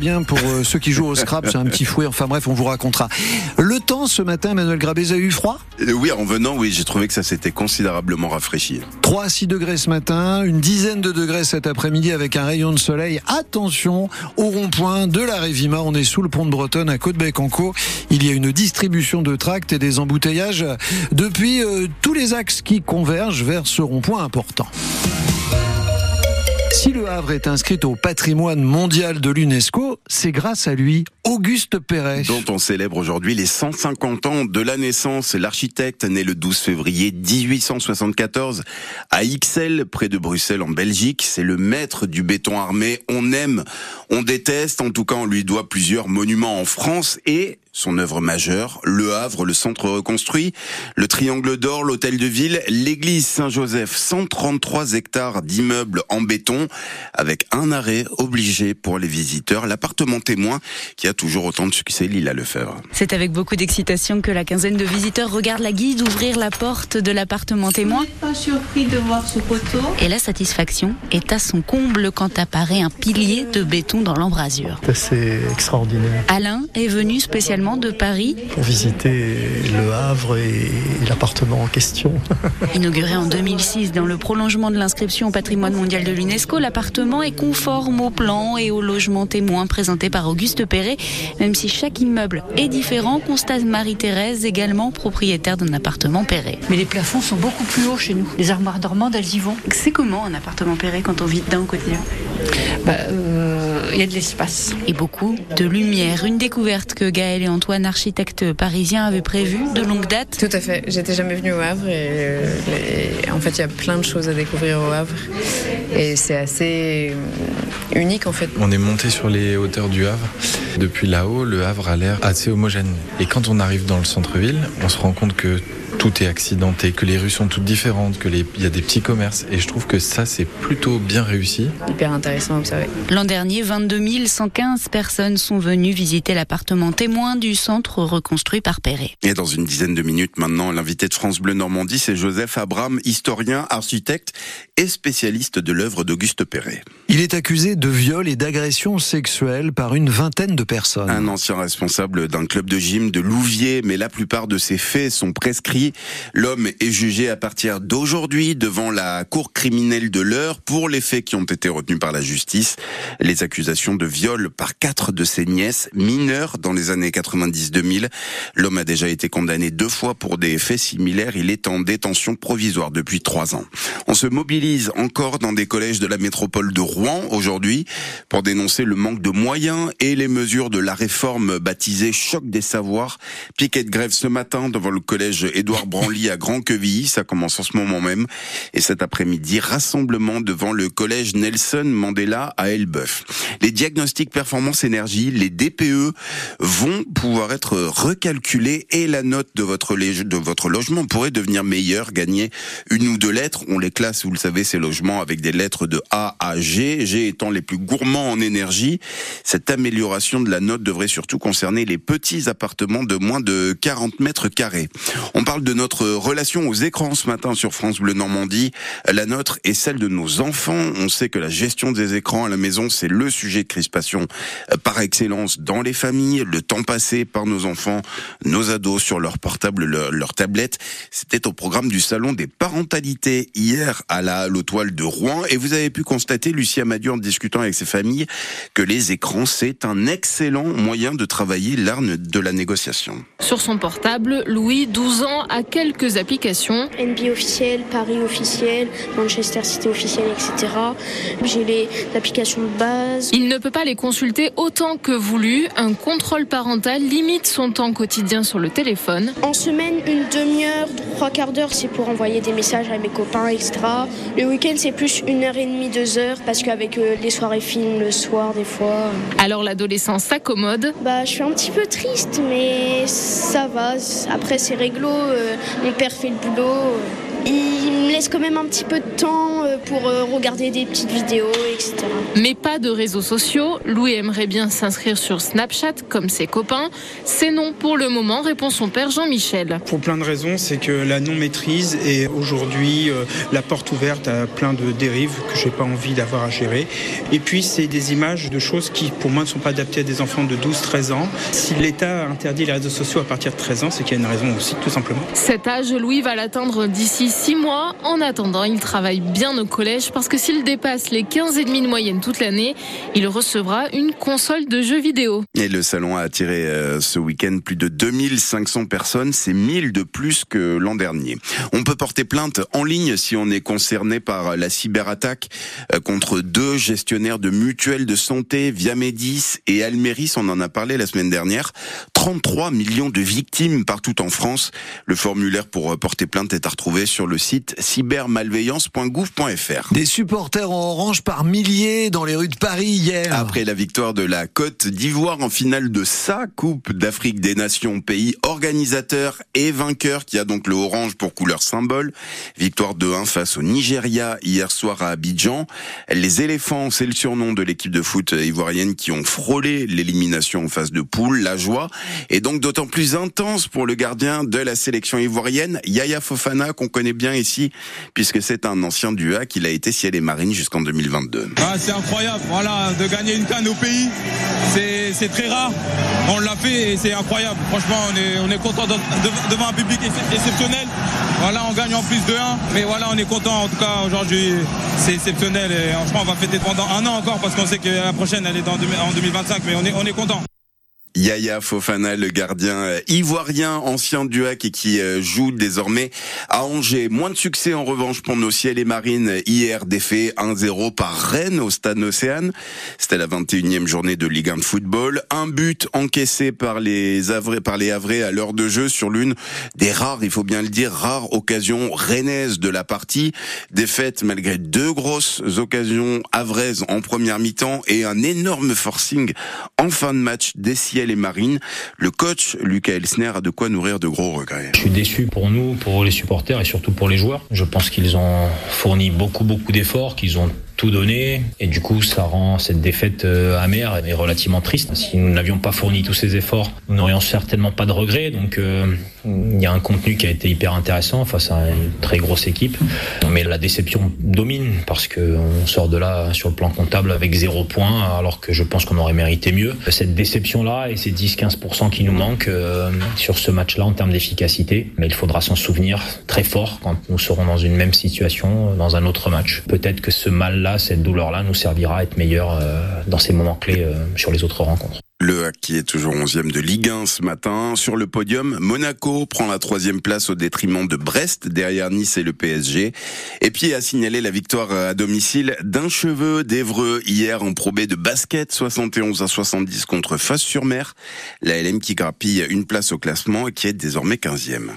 bien pour euh, ceux qui jouent au scrap, c'est un petit fouet. Enfin bref, on vous racontera. Le temps ce matin, Manuel Grabé, a eu froid? Euh, Oui, en venant, oui, j'ai trouvé que ça s'était considérablement rafraîchi. 3 à 6 degrés ce matin, une dizaine de degrés cet après-midi avec un rayon de soleil. Attention au rond-point de la Révima, on est sous le pont de Bretonne à Côte-Bec-en-Caux. Il y a une distribution de tracts et des embouteillages depuis euh, tous les axes qui convergent vers ce rond-point important. Si le Havre est inscrit au patrimoine mondial de l'UNESCO, c'est grâce à lui, Auguste Perret. Dont on célèbre aujourd'hui les 150 ans de la naissance. L'architecte, né le 12 février 1874 à Ixelles, près de Bruxelles en Belgique. C'est le maître du béton armé. On aime, on déteste. En tout cas, on lui doit plusieurs monuments en France et son œuvre majeure, Le Havre, le centre reconstruit, le Triangle d'Or, l'hôtel de ville, l'église Saint-Joseph, 133 hectares d'immeubles en béton, avec un arrêt obligé pour les visiteurs, l'appartement témoin qui a toujours autant de succès, Lila Lefebvre. C'est avec beaucoup d'excitation que la quinzaine de visiteurs regardent la guide ouvrir la porte de l'appartement témoin. Pas surpris de voir ce poteau. Et la satisfaction est à son comble quand apparaît un pilier de béton dans l'embrasure. C'est extraordinaire. Alain est venu spécialement de Paris. Pour visiter le Havre et l'appartement en question. Inauguré en 2006 dans le prolongement de l'inscription au patrimoine mondial de l'UNESCO, l'appartement est conforme au plan et au logement témoin présenté par Auguste Perret. Même si chaque immeuble est différent, constate Marie-Thérèse, également propriétaire d'un appartement Perret. Mais les plafonds sont beaucoup plus hauts chez nous. Les armoires dormantes, elles y vont. C'est comment un appartement Perret quand on vit dedans au quotidien bah, euh, Il y a de l'espace. Et beaucoup de lumière. Une découverte que Gaël et Antoine, architecte parisien, avait prévu de longue date. Tout à fait. J'étais jamais venu au Havre et, en fait, il y a plein de choses à découvrir au Havre et c'est assez unique en fait. On est monté sur les hauteurs du Havre. Depuis là-haut, le Havre a l'air assez homogène. Et quand on arrive dans le centre-ville, on se rend compte que tout est accidenté, que les rues sont toutes différentes, que il y a des petits commerces. Et je trouve que ça, c'est plutôt bien réussi. Hyper intéressant à observer. L'an dernier, 22 115 personnes sont venues visiter l'appartement témoin du centre reconstruit par Perret. Et dans une dizaine de minutes maintenant, l'invité de France Bleu Normandie, c'est Joseph Abram, historien, architecte et spécialiste de l'œuvre d'Auguste Perret. Il est accusé de viol et d'agression sexuelle par une vingtaine de personnes. Un ancien responsable d'un club de gym de Louviers, mais la plupart de ces faits sont prescrits L'homme est jugé à partir d'aujourd'hui devant la cour criminelle de l'heure pour les faits qui ont été retenus par la justice. Les accusations de viol par quatre de ses nièces mineures dans les années 90-2000. L'homme a déjà été condamné deux fois pour des faits similaires. Il est en détention provisoire depuis trois ans. On se mobilise encore dans des collèges de la métropole de Rouen aujourd'hui pour dénoncer le manque de moyens et les mesures de la réforme baptisée choc des savoirs. Piquet de grève ce matin devant le collège Édouard Branly à Grand Quevilly, ça commence en ce moment même. Et cet après-midi, rassemblement devant le collège Nelson Mandela à Elbeuf. Les diagnostics performance énergie, les DPE, vont pouvoir être recalculés et la note de votre, de votre logement pourrait devenir meilleure, gagner une ou deux lettres. On les classe, vous le savez, ces logements avec des lettres de A à G, G étant les plus gourmands en énergie. Cette amélioration de la note devrait surtout concerner les petits appartements de moins de 40 mètres carrés. On parle de notre relation aux écrans ce matin sur France Bleu Normandie. La nôtre et celle de nos enfants. On sait que la gestion des écrans à la maison, c'est le sujet de crispation euh, par excellence dans les familles. Le temps passé par nos enfants, nos ados sur leur portable, leur, leur tablette. C'était au programme du Salon des parentalités hier à la Halle Toile de Rouen. Et vous avez pu constater, Lucie Amadieu, en discutant avec ses familles, que les écrans, c'est un excellent moyen de travailler l'art de la négociation. Sur son portable, Louis, 12 ans, a quelques applications. NBA officiel, Paris officiel, Manchester City officiel, etc. J'ai les applications de base. Il ne peut pas les consulter autant que voulu. Un contrôle parental limite son temps quotidien sur le téléphone. En semaine, une demi-heure, trois quarts d'heure, c'est pour envoyer des messages à mes copains, etc. Le week-end, c'est plus une heure et demie, deux heures, parce qu'avec euh, les soirées films le soir, des fois. Alors l'adolescent s'accommode. Bah, je suis un petit peu triste, mais ça va. Après, c'est réglo. Euh, mon père fait le boulot. Il me laisse quand même un petit peu de temps euh, pour euh, regarder des petites vidéos, etc. Mais pas de réseaux sociaux. Louis aimerait bien s'inscrire sur Snapchat comme ses copains. C'est non pour le moment, répond son père Jean-Michel. Pour plein de raisons, c'est que la non-maîtrise est aujourd'hui euh, la porte ouverte à plein de dérives que j'ai pas envie d'avoir à gérer. Et puis, c'est des images de choses qui, pour moi, ne sont pas adaptées à des enfants de 12-13 ans. Si l'État interdit les réseaux sociaux à partir de 13 ans, c'est qu'il y a une raison aussi, tout simplement. Cet âge, Louis va l'atteindre d'ici 6 mois. En attendant, il travaille bien au collège parce que s'il dépasse les 15,5 de moyenne toute l'année, il recevra une console de jeux vidéo. Et le salon a attiré euh, ce week-end plus de 2500 personnes, c'est 1000 de plus que l'an dernier. On peut porter plainte en ligne si on est concerné par la cyberattaque euh, contre deux gestionnaires de mutuelles de santé, Viamédis et Almeris, on en a parlé la semaine dernière. 33 millions de victimes partout en France. Le formulaire pour euh, porter plainte est à retrouver sur le site cybermalveillance.gouv.fr. Des supporters en orange par milliers dans les rues de Paris hier. Après la victoire de la Côte d'Ivoire en finale de sa Coupe d'Afrique des Nations, pays organisateur et vainqueur qui a donc le orange pour couleur symbole. Victoire de 1 face au Nigeria hier soir à Abidjan. Les éléphants, c'est le surnom de l'équipe de foot ivoirienne qui ont frôlé l'élimination en phase de poule. La joie est donc d'autant plus intense pour le gardien de la sélection ivoirienne, Yaya Fofana, qu'on connaît bien ici, puisque c'est un ancien du A qu'il a été ciel et marine jusqu'en 2022. Ah, c'est incroyable, voilà, de gagner une canne au pays, c'est très rare. On l'a fait et c'est incroyable. Franchement, on est, on est content devant un public exceptionnel. Voilà, on gagne en plus de 1, mais voilà, on est content en tout cas aujourd'hui. C'est exceptionnel et franchement, on va fêter pendant un an encore parce qu'on sait que la prochaine elle est en 2025, mais on est, on est content. Yaya Fofana, le gardien euh, ivoirien, ancien du HAC et qui euh, joue désormais à Angers. Moins de succès en revanche pour nos ciels et marines. Hier, défait 1-0 par Rennes au stade Océane. C'était la 21e journée de Ligue 1 de football. Un but encaissé par les Havrais, par les Havrais à l'heure de jeu sur l'une des rares, il faut bien le dire, rares occasions rennaises de la partie. Défaite malgré deux grosses occasions havraises en première mi-temps et un énorme forcing en fin de match des les marines. Le coach Lucas Elsner a de quoi nourrir de gros regrets. Je suis déçu pour nous, pour les supporters et surtout pour les joueurs. Je pense qu'ils ont fourni beaucoup beaucoup d'efforts, qu'ils ont tout donné et du coup ça rend cette défaite euh, amère et relativement triste. Si nous n'avions pas fourni tous ces efforts, nous n'aurions certainement pas de regrets. Donc euh, il y a un contenu qui a été hyper intéressant face à une très grosse équipe, mais la déception domine parce que on sort de là sur le plan comptable avec zéro point alors que je pense qu'on aurait mérité mieux. Cette déception là et ces 10-15% qui nous manquent euh, sur ce match-là en termes d'efficacité, mais il faudra s'en souvenir très fort quand nous serons dans une même situation dans un autre match. Peut-être que ce mal-là cette douleur-là nous servira à être meilleur euh, dans ces moments clés euh, sur les autres rencontres. Le HAC qui est toujours 11e de Ligue 1 ce matin. Sur le podium, Monaco prend la troisième place au détriment de Brest, derrière Nice et le PSG. Et puis a signalé la victoire à domicile d'un cheveu d'Evreux hier en probé de basket, 71 à 70 contre Face-sur-Mer. La LM qui grappille une place au classement et qui est désormais 15e.